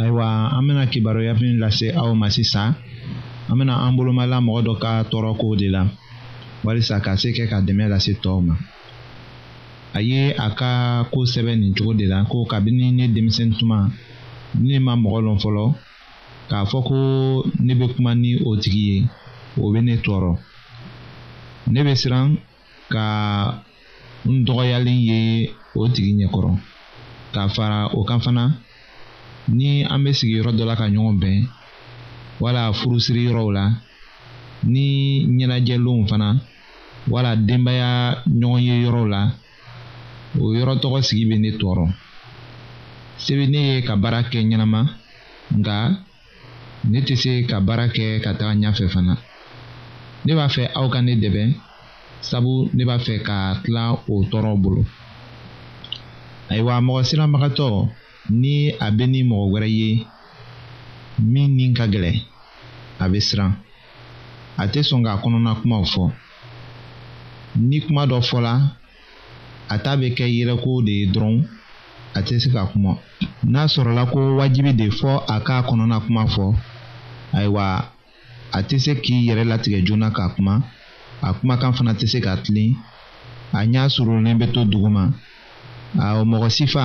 ayiwa an bɛna kibaruya min lase aw ma sisan an bɛna an bolomala mɔgɔ dɔ ka tɔɔrɔko de la walisa ka se kɛ ka dɛmɛ lase tɔw ma a ye a ka ko sɛbɛn nin cogo de la ko kabini ne denmisɛn tuma ne ma mɔgɔ lɔn fɔlɔ k'a fɔ ko ne bɛ kuma ni o tigi ye o bɛ ne tɔɔrɔ ne bɛ siran ka n dɔgɔyalen ye o tigi ɲɛkɔrɔ ka fara o kan fana ni an bɛ sigi yɔrɔ dɔ la ka ɲɔgɔn bɛn wala furusiri yɔrɔw la ni ɲɛnajɛlenw fana wala denbaya ɲɔgɔn ye yɔrɔw la o yɔrɔ tɔgɔ sigi bɛ ne tɔɔrɔ se bɛ ne ye ka baara kɛ ɲɛnama nka ne tɛ se ka baara kɛ ka taga ɲɛfɛ fana ne b'a fɛ aw ka ne dɛmɛ sabu ne b'a fɛ ka tila o tɔɔrɔ bolo ayiwa mɔgɔ siranbagatɔ ni a bɛ ni mɔgɔ wɛrɛ ye min ni ka gɛlɛn a bɛ siran a tɛ sɔn k'a kɔnɔna kumaw fɔ ni kuma dɔ fɔla a ta bɛ kɛ yɛrɛko de ye dɔrɔn a tɛ se ka kuma n'a sɔrɔla ko wajibi de fɔ a k'a kɔnɔna kuma fɔ ayiwa a tɛ se k'i yɛrɛ latigɛ joona ka kuma a kumakan fana tɛ se ka tilen a ɲɛ surunnen bɛ to duguma a mɔgɔ sifa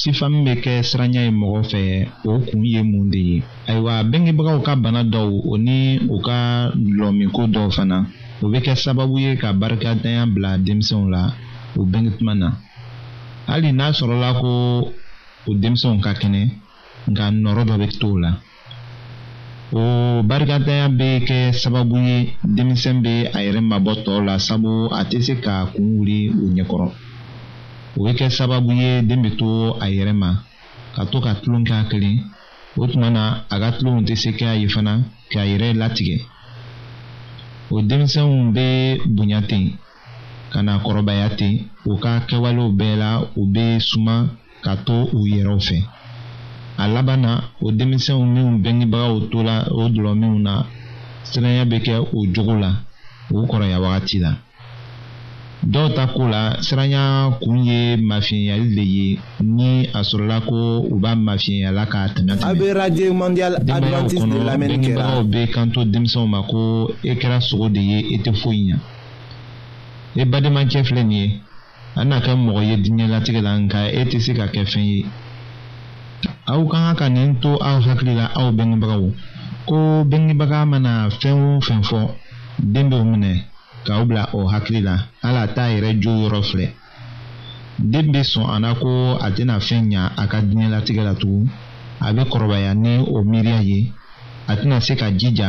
sifami bɛ kɛ siranya ye mɔgɔ fɛ o kun ye mun de ye ayiwa bengebagaw ka bana dɔw o ni u ka lɔminko dɔw fana o bɛ kɛ sababu ye ka barikadanya bila denmisɛnw la o bɛnge tuma na hali n'a sɔrɔla ko o denmisɛnw ka kɛnɛ nka nɔrɔ dɔ bɛ to o la o barikadanya bɛ kɛ sababu ye denmisɛn bɛ a yɛrɛ mabɔ tɔw la sabu a tɛ se ka kun wuli u ɲɛkɔrɔ o bɛ kɛ sababu ye den bɛ to a yɛrɛ ma ka to ka tulon kɛ a kelen o tuma na a ka tulonw tɛ se k'a ye fana k'a yɛrɛ latigɛ o denmisɛnw bɛ bonya ten ka na kɔrɔbaya ten u ka kɛwalew bɛɛ la u bɛ suma ka to u yɛrɛw fɛ a laban na o denmisɛnw minnu bɛngebagaw tola o dulɔminw na siranya bɛ kɛ o jogo la u kɔrɔya wagati la dɔw ta ko la siranya kun ye mafiyɛnyali de ye ni a sɔrɔla ko u b'a mafiyɛnyala ka tɛmɛ tɛmɛ. a bɛ radio mondial adventiste de lamɛnni kɛra. denbayaw bɛ kanto denmisɛnw ma ko e kɛra sogo de ye e tɛ foyi ɲɛ e balimakɛ filɛ nin ye. an na kɛ mɔgɔ ye diɲɛlatigɛ la nka e tɛ se ka kɛ fɛn ye aw ka kan ka nin to aw hakili la aw bɛngebagaw ko bɛngebaga mana fɛn o fɛn fɔ den b'o minɛ k'aw bila o hakili la hali a t'a yɛrɛ jo yɔrɔ filɛ den bɛ sɔn a la ko a tɛna fɛn ɲa a ka diɲɛlatigɛ la tugun a bɛ kɔrɔbaya ni o miiriya ye a tɛna se ka jija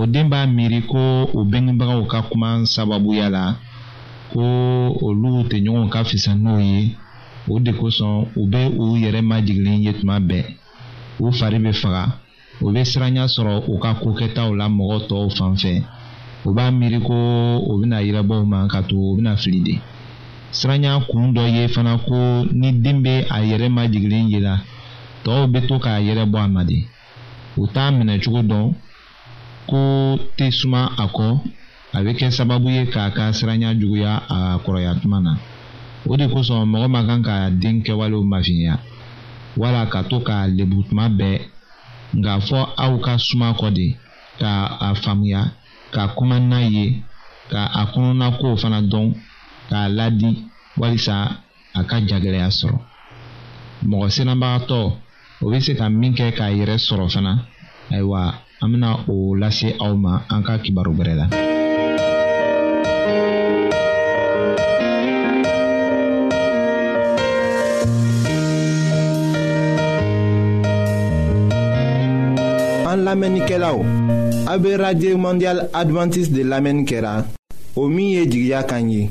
o den b'a miiri ko o bɛngebagaw ka kuma sababuya la ko olu tɛ ɲɔgɔn ka fisa n'o ye o de kosɔn u bɛ u yɛrɛ majigilen ye tuma bɛɛ u fari bɛ faga u bɛ siranya sɔrɔ u ka ko kɛtaw la mɔgɔ tɔw fan fɛ u b'a miiri ko u bɛna yirabɔ u ma ka to u bɛna fili de siranya kun dɔ ye fana ko ni den bɛ a yɛrɛ majigilen ye la tɔw bɛ to k'a yɛrɛ bɔ a ma de u t'a minɛ cogo dɔn ko tɛ suma a kɔ a bɛ kɛ sababu ye k'a ka siranya juguya a kɔrɔya tuma na o de kosɔn mɔgɔ man kan ka den kɛwalew mafiɲɛya wala ka to k'a lebu tuma bɛɛ nka fɔ aw ka suma kɔ de ka a faamuya ka kuma n'a ye ka a kɔnɔna kow fana dɔn k'a ladi walisa a ka jagɛlɛya sɔrɔ mɔgɔ siranbagatɔ o bɛ se ka min kɛ k'a yɛrɛ sɔrɔ fana ayiwa an bɛna o lase aw ma an ka kibaru bɛrɛ la. an lamɛnnikɛlaw a bɛ radio mondial adventiste de lamɛnni kɛra o min ye jigiya kan ye.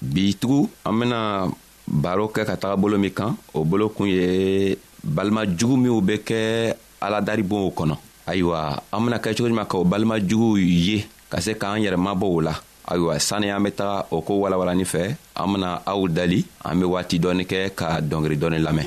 bi tugu an bena baro kɛ ka taga bolo min kan o bolo kun ye balima jugu minw be kɛ aladaribonw kɔnɔ ayiwa an bena kɛ cogo ɲuman ka o balima juguw ye ka se k'an yɛrɛ mabɔ o la ayiwa sanni an be taga o ko walawalani fɛ an bena aw dali an be waati dɔɔni kɛ ka dɔngeri dɔɔni lamɛn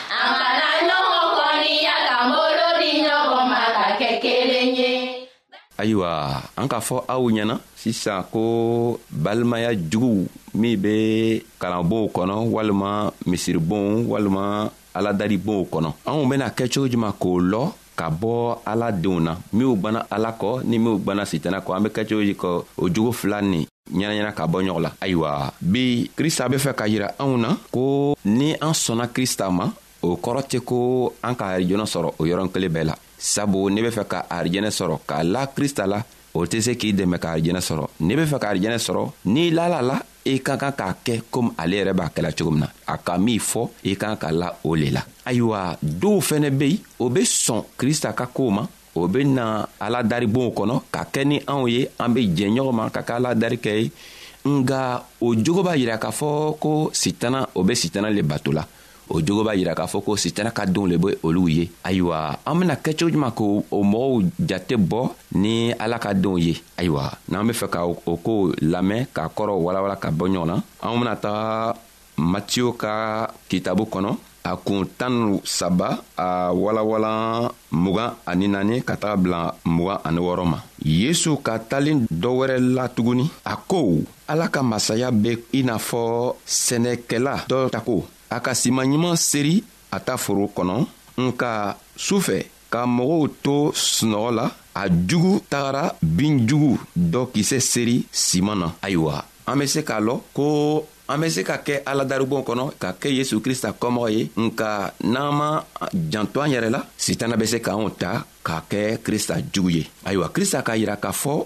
ayiwa an k'a fɔ aw ɲɛna sisan ko balimaya juguw min bɛ kalanbonw kɔnɔ walima misiribonw walima aladalibonw kɔnɔ anw bɛna kɛ cogo jumɛn k'o lɔ ka bɔ ala denw na minw gwana ala kɔ ni minw gwana sitana kɔ an be kɛcogo ye ka o jogo fila nin ɲɛnaɲɛna ka bɔ ɲɔgɔn la ayiwa bi krista be fɛ ka yira anw na ko ni an sɔnna krista ma o kɔrɔ tɛ ko an ka arijɔnɛ sɔrɔ o yɔrɔn kelen bɛɛ la sabu ne be fɛ ka arijɛnɛ sɔrɔ k'a la krista la o tɛ se k'i dɛmɛ ka arijɛnɛ sɔrɔ n'i be fɛ ka arijɛnɛ sɔrɔ n'i lala la i ka kan k'a kɛ komi ale yɛrɛ b'a kɛla cogo min na a ka min fɔ i kan ka la o le la ayiwa dɔw fɛnɛ be yen o be sɔn krista ka koo ma o be na ala daribonw kɔnɔ ka kɛ ni anw ye an be jɛ ɲɔgɔn ma ka kɛ ala darikɛ ye nga o jogo b'a yira k'a fɔ ko sitana o be sitana le bato la o jogo b'a yira k'a fɔ ko sitana ka denw le be olu ye ayiwa an bena kɛcogo juman k' o mɔgɔw jate bɔ ni ala ka denw ye ayiwa n'an be fɛ ka o koo lamɛn k'a kɔrɔw walawala ka bɔ ɲɔgɔn na anw bena taga matiyo ka kitabu kɔnɔ a kun tan saba a walawalan mugan ani naani ka taga bila mugan ani wɔɔrɔ ma yesu ka talen dɔ wɛrɛ la tuguni a ko ala ka masaya bɛ i n'a fɔ sɛnɛkɛla dɔ tako a ka siman ɲuman seri a ta foro kɔnɔ nka su fɛ ka mɔgɔw to sunɔgɔ la a jugu tagara bin jugu dɔ kisɛ seri siman na ayiwa an bɛ se k'a lɔ ko an bɛ se ka kɛ ala daribon kɔnɔ ka kɛ yesu krista kɔmɔgɔ ye nka n'an ma janto an yɛrɛ la sitana bɛ se k'anw ta k'a kɛ krista jugu ye ayiwa krista k'a yira k'a fɔ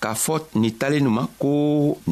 k'a fɔ nin talen ma ko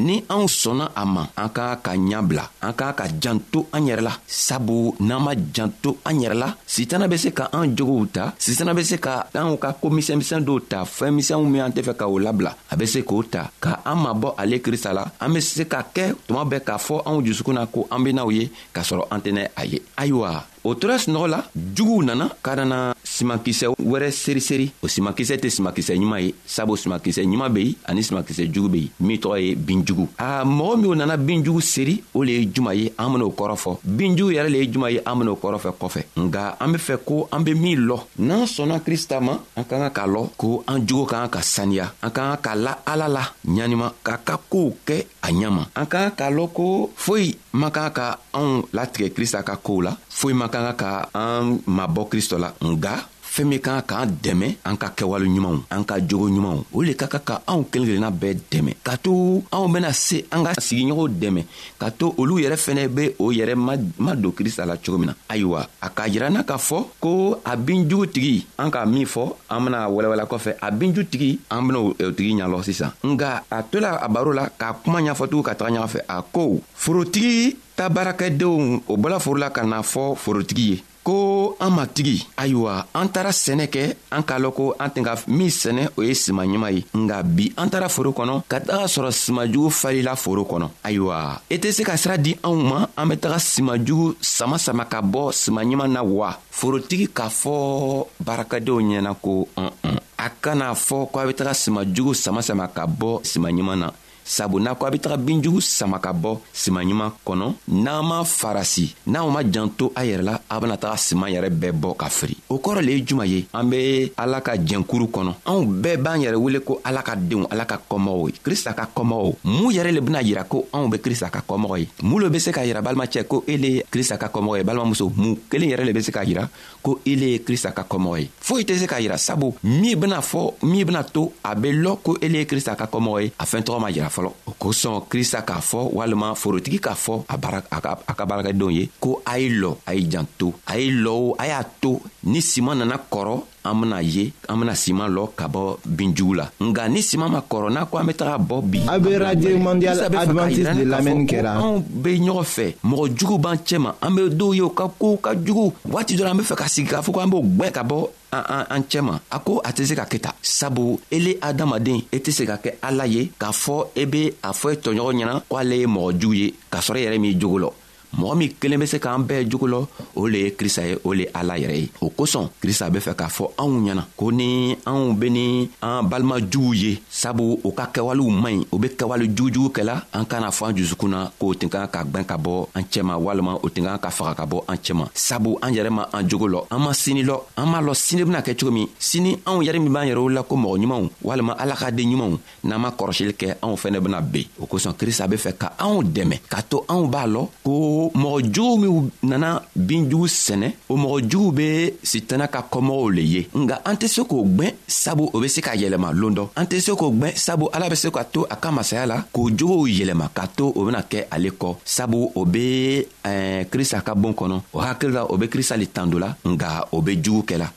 ni anw sɔnna a ma an k'a ka ɲa bila an k'a ka janto an yɛrɛ la sabu n'an ma janto an yɛrɛ la sitana bɛ se ka an jogow ta sitana bɛ se ka anw ka ko misɛnmisɛn dɔw ta fɛɛn misɛnw min an tɛ fɛ ka o labila a bɛ se k'o ta ka an mabɔ ale krista la an bɛ se ka kɛ tuma bɛɛ k'a fɔ anw dusukun na ko an bena'w ye k'a sɔrɔ an tɛnɛ a ye ayiwa o tora sunɔgɔ la juguw nana ka nana simakisɛ wɛrɛ seriseri o simakisɛ tɛ simakisɛ ɲuman ye sabu simakisɛ ɲuman be yen ani simakisɛ jugu be yen min tɔgɔ ye binjugu a mɔgɔ minw nana binjugu seri o le ye juma ye an ben'o kɔrɔ fɔ binjugu yɛrɛ le ye juma ye an ben'o kɔrɔ fɛ kɔfɛ nka an be fɛ ko an be min lɔ n'an sɔnna krista ma an ka kan k'a lɔ ko an jogo ka kan ka saniya an ka kan ka la ala la ɲaniman k'a ka koow kɛ a ɲɛ ma an ka k'a lɔn ko foyi man kan ka anw latigɛ krista ka koow la foyi man kan ka an mabɔ kristɔ la nga fɛɛn min kan k'an dɛmɛ an ka kɛwale ɲumanw an ka jogo ɲumanw o le ka ka ka anw kelen kelenna bɛɛ dɛmɛ ka to anw bena se an ka sigiɲɔgɔnw dɛmɛ ka to olu yɛrɛ fɛnɛ be o yɛrɛ ma don krista la cogo min na ayiwa a k'a jira na k'a fɔ ko a binjugu tigi an ka min fɔ an bena wɛlɛwɛla kɔfɛ a binju tigi an bena o tigi ɲalɔ sisan nga a tola a baro la k'a kuma ɲafɔtugu ka taga ɲɔgɔn fɛ a ko forotigi ta baarakɛdenw o bɔla foro la ka na fɔ forotigi ye ko an matigi ayiwa an taara sɛnɛ kɛ an k'a lɔn ko an tɛn ka min sɛnɛ o ye siman ɲuman ye nga bi an taara foro kɔnɔ ka taga sɔrɔ siman jugu falila foro kɔnɔ ayiwa i tɛ se ka sira di anw ma an bɛ taga sima jugu sama sama ka bɔ sima ɲuman na wa forotigi k'a fɔ barakadenw ɲɛna ko un un a kana fɔ ko a bɛ taga sima jugu sama sama ka bɔ sima ɲuman na sabu n'a ko a bɛ taga binjugu sama ka bɔ sima ɲuman kɔnɔ n'an ma farasi n'aw ma jan to a yɛrɛ la a bena taga siman yɛrɛ bɛɛ bɔ ka firi o kɔrɔ le ye juman ye an be ala ka jɛnkuru kɔnɔ anw bɛɛ b'an yɛrɛ wele ko ala ka denw ala ka kɔmɔgɔw ye krista ka kɔmɔgɔw mun yɛrɛ le bena yira ko anw be krista ka kɔmɔgɔ ye mun lo be se k'a yira balimacɛ ko e le ye krista ka kɔmɔgɔ ye balimamuso mun kelen yɛrɛ le be se k'a yira ko ele ye krista ka kɔmɔgɔ ye foyi tɛ se ka yira sabu min bena fɔ min bena to a be lɔ ko ele ye krista ka kɔmɔgɔ ye a fɛɛn tɔgɔ ma jira fɔlɔ o kosɔn krista k'a fɔ walima forotigi k'a fɔ a baara a ka, a ka baarakɛdenw ye ko a ye lɔ a ye janto a ye lɔ o a y'a to ni siman nana kɔrɔ an bena ye an bena siman lɔ ka bɔ binjugu la nga ni siman ma kɔrɔ n'a ko an be taga bɔ bi a be radio mondial advantise de lamɛnni kɛra anw be ɲɔgɔn fɛ mɔgɔ jugu b'an cɛma an be dɔw ye u ka kow ka jugu waati dɔ la an be fɛ ka sigi k'a fɔ ko an b'o gwɛn ka bɔ an cɛma a ko a tɛ se ka kɛ ta sabu ele adamaden e tɛ se ka kɛ ala ye k'a fɔ e be a fɔ e tɔɲɔgɔn ɲɛna ko ale ye mɔgɔ jugu ye k'a sɔrɔ e yɛrɛ min jogo lɔ mɔgɔ min kelen bɛ se k'an bɛɛ jogo lɔ o le ye krista ye o le ala yɛrɛ ye o kosɔn krista be fɛ k'a fɔ anw ɲɛna ko ni anw be ni an balima juguw ye sabu u ka kɛwalew man ɲi u be kɛwale jugujugu kɛla an kana fɔ an jusukun na k'o tun kan ka gwɛn ka bɔ an cɛma walima o tun kan ka faga ka bɔ an cɛma sabu an yɛrɛ ma an jogo lɔ an ma sini lɔ an m'a lɔ sini bena kɛ cogo min sini anw yɛrɛ min b'an yɛrɛw la ko mɔgɔ ɲumanw walima ala ka den ɲumanw n'an ma kɔrɔsili kɛ anw fɛnɛ bena ben o kosɔn krista be fɛ ka anw dɛmɛ k'a to anw b'a lɔn ko mɔgɔ juguw minw nana bin jugu sɛnɛ o mɔgɔ juguw be sitana ka kɔmɔgɔw le ye nga an tɛ se k'o gwɛn sabu o be se ka yɛlɛma loon dɔ an tɛ se k'o gwɛn sabu ala be se ka to a ka masaya la k'o jogow yɛlɛma k'a to o bena kɛ ale kɔ sabu o be eh, krista ka boon kɔnɔ o hakili la o be krista le tando la nga o be jugu kɛla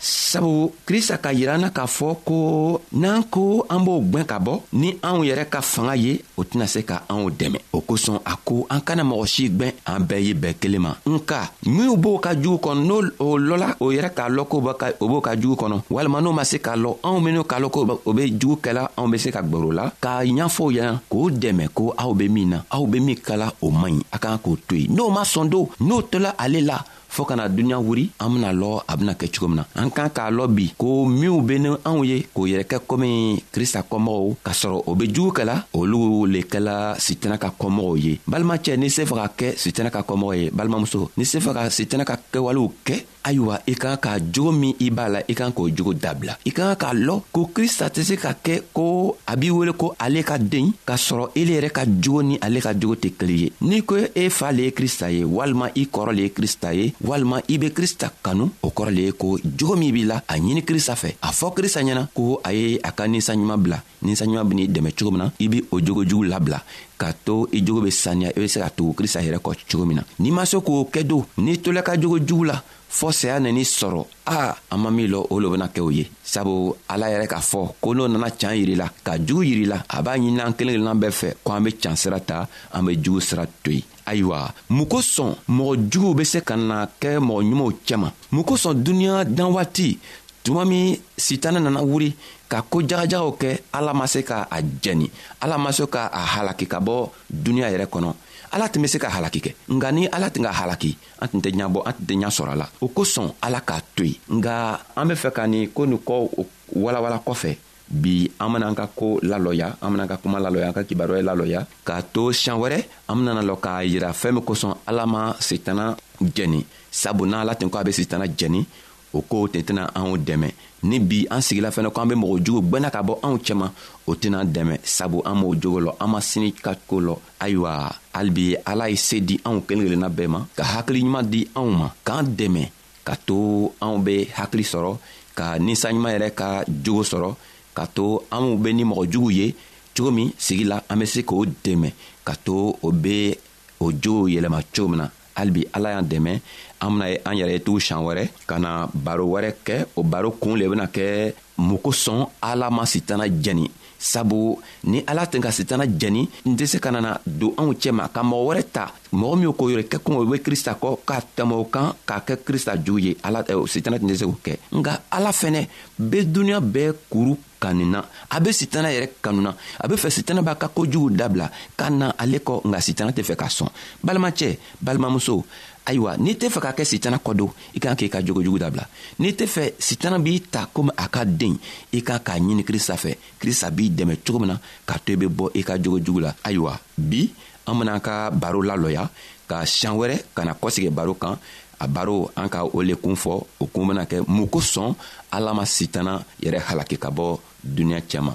sabu krista ka yira na k'a fɔ ko n'an ko an b'o gwɛn ka bɔ ni anw yɛrɛ ka fanga ye o tɛna se ka anw dɛmɛ o kosɔn a ko an kana mɔgɔ si gwɛn an bɛɛ ye bɛɛ kelen ma nka minw b'o ka jugu kɔnɔ n'o o lɔla o yɛrɛ k'a lɔn ko o b'o ka jugu kɔnɔ walima n'o ma se k'a lɔn anw minw k'a lɔn ko o be jugu kɛla anw be se ka gwɛr'o la k'a ɲafɔw yan k'o dɛmɛ ko aw be min na aw be min kala o man ɲi a k'an k'o to yen n'o ma sɔn don n'o tola ale la fɔɔ kana duniɲa wuri an bena lɔ a bena kɛ cogo min na an kan k'a lɔ bi ko minw be ni anw ye k'o yɛrɛ kɛ komi krista kɔmɔgɔw k'a sɔrɔ o be jugu kɛla olu le kɛla sitana ka kɔmɔgɔw ye balimacɛ n'i se faga kɛ sitana ka kɔmɔgɔ ye balimamuso n'i se faga sitana ka kɛwalew kɛ ayiwa i kan ka jogo min i b'a la i kan k'o jogo dabila i ka kan k'a lɔn ko krista tɛ se ka kɛ ko a b'i wele ko ale ka den k'a sɔrɔ ele yɛrɛ ka jogo ni ale ka jogo tɛ kelen ye n'i ko e fa le ye krista ye walima i kɔrɔ le ye krista ye walima i be krista kanu o kɔrɔ le ye ko jogo min b'i la a ɲini krista fɛ a fɔ krista ɲɛna ko a ye a ka ninsanɲuman bila ni saɲuman ben'i dɛmɛ cogo min na i be o jogo jugu labila k'a to i jogo be saniya i be se ka tugu krista yɛrɛ kɔ cogo min na n'i ma se k'o kɛ don n'i tola ka jogo jugu la fɔɔ saya nɛn'i sɔrɔ a an ma min lɔ o lo bena kɛ o ye sabu ala yɛrɛ k'a fɔ ko n'o nana can yiri la ka jugu yiri la a b'a ɲinin'an kelen kelenna bɛɛ fɛ ko an be can sira ta an be jugu sira to yen ayiwa mun kosɔn mɔgɔ juguw bɛ se ka na kɛ mɔgɔ ɲumanw cɛma mun kosɔn duniɲa dan waati tuma min sitanɛ nana wuri ka ko jagajagaw kɛ ala ma se ka a jɛni ala ma se ka a halaki ka bɔ duniɲa yɛrɛ kɔnɔ ala tun bɛ se ka halaki kɛ nka ni ala tun ka halaki an tun tɛ ɲabɔ an tun tɛ ɲa sɔrɔ a la o kosɔn ala k'a to yen nka an bɛ fɛ ka nin ko nin kɔ walawala kɔfɛ bi an benaan ka ko lalɔya an benaan ka kuma lalɔya an ka kibaruya lalɔya k'a to siɲan wɛrɛ an benana lɔ k'a yira fɛɛn min kosɔn ala ma sitana jɛni sabu n'a la ten ko a be sitana jɛni o koo ten tɛna anw dɛmɛ ni bi an sigila fɛnɛ ko an be mɔgɔ jugu gwɛnna ka bɔ anw cɛman o tɛna dɛmɛ sabu an b'o jogo lɔ an ma sini ka ko lɔ ayiwa halibi ala ye see di anw kelen kelenna bɛɛ ma ka hakiliɲuman di anw ma k'an dɛmɛ ka to anw be hakili sɔrɔ ka ninsanɲuman yɛrɛ ka jogo sɔrɔ ka to anw be ni mɔgɔ jugu ye cogo min sigi la an be se k'o dɛmɛ ka to o be o jow yɛlɛma cogo min na halibi ala y'an dɛmɛ an bena ye an yɛrɛ ye tugu siɲan wɛrɛ ka na baro wɛrɛ kɛ o baro kuun le bena kɛ mun kosɔn ala ma sitana jɛni sabu ni ala tɛ ka sitana jɛni n tɛ se ka nana don anw cɛma ka mɔgɔ wɛrɛ ta mɔgɔ min ko yɛrɛ kɛkun o bɛ krista kɔ k'a tɛmɛ o kan k'a kɛ krista jugu ye ala eh, sitana tɛ se k'o kɛ nka ala fɛnɛ bɛ duniɲa bɛɛ kuru kanina a bɛ sitana yɛrɛ kanuna a bɛ fɛ sitana b'a ka kojugu dabila ka na ale kɔ nka sitana tɛ fɛ ka sɔn balimacɛ balimamuso ayiwa n'i tɛ fɛ ka kɛ sitana kɔ don i kan k'i ka jogojugu dabila n'i tɛ fɛ sitana b'i ta komi a ka den i kan k'a ɲini krista fɛ krista b'i dɛmɛ cogo min na k'a to i bɛ bɔ i ka jogojugu la ayiwa bi an benaan ka baro lalɔya ka siɲan wɛrɛ ka na kɔsegin baro kan a baro an ka o le kun fɔ o kun bena kɛ mun kosɔn ala ma sitana yɛrɛ halaki ka bɔ duniɲa cɛma